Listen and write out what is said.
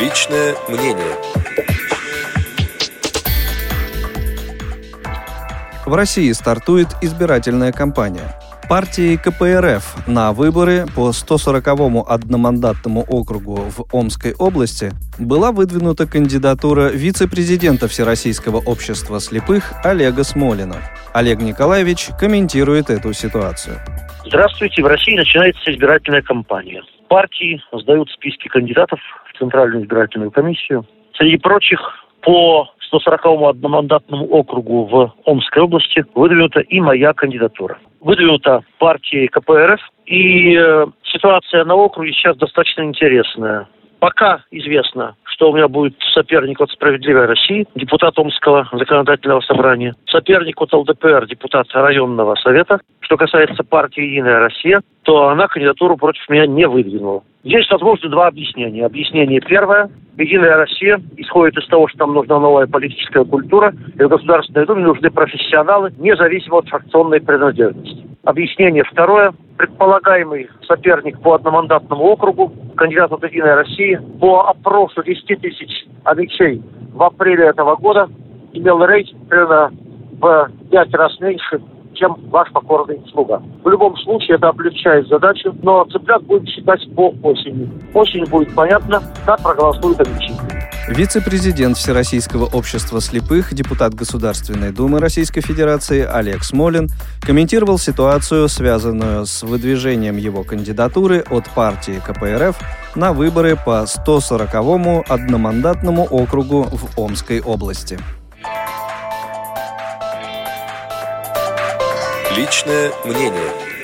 Личное мнение. В России стартует избирательная кампания. Партии КПРФ на выборы по 140-му одномандатному округу в Омской области была выдвинута кандидатура вице-президента Всероссийского общества слепых Олега Смолина. Олег Николаевич комментирует эту ситуацию. Здравствуйте. В России начинается избирательная кампания. Партии сдают списки кандидатов в Центральную избирательную комиссию. Среди прочих, по 140-му одномандатному округу в Омской области выдвинута и моя кандидатура. Выдвинута партией КПРФ, и э, ситуация на округе сейчас достаточно интересная. Пока известно, что у меня будет соперник от «Справедливой России», депутат Омского законодательного собрания, соперник от ЛДПР, депутат районного совета. Что касается партии «Единая Россия», то она кандидатуру против меня не выдвинула. Есть, возможно, два объяснения. Объяснение первое. Единая Россия исходит из того, что нам нужна новая политическая культура, и в Государственной Думе нужны профессионалы, независимо от фракционной принадлежности. Объяснение второе. Предполагаемый соперник по одномандатному округу, кандидат от «Единой России», по опросу 10 тысяч обещей в апреле этого года имел рейтинг примерно в пять раз меньше, чем ваш покорный слуга. В любом случае это облегчает задачу, но цыплят будем считать по осени. Осенью будет понятно, как проголосуют обещания. Вице-президент Всероссийского общества слепых, депутат Государственной Думы Российской Федерации Олег Смолин комментировал ситуацию, связанную с выдвижением его кандидатуры от партии КПРФ на выборы по 140-му одномандатному округу в Омской области. Личное мнение.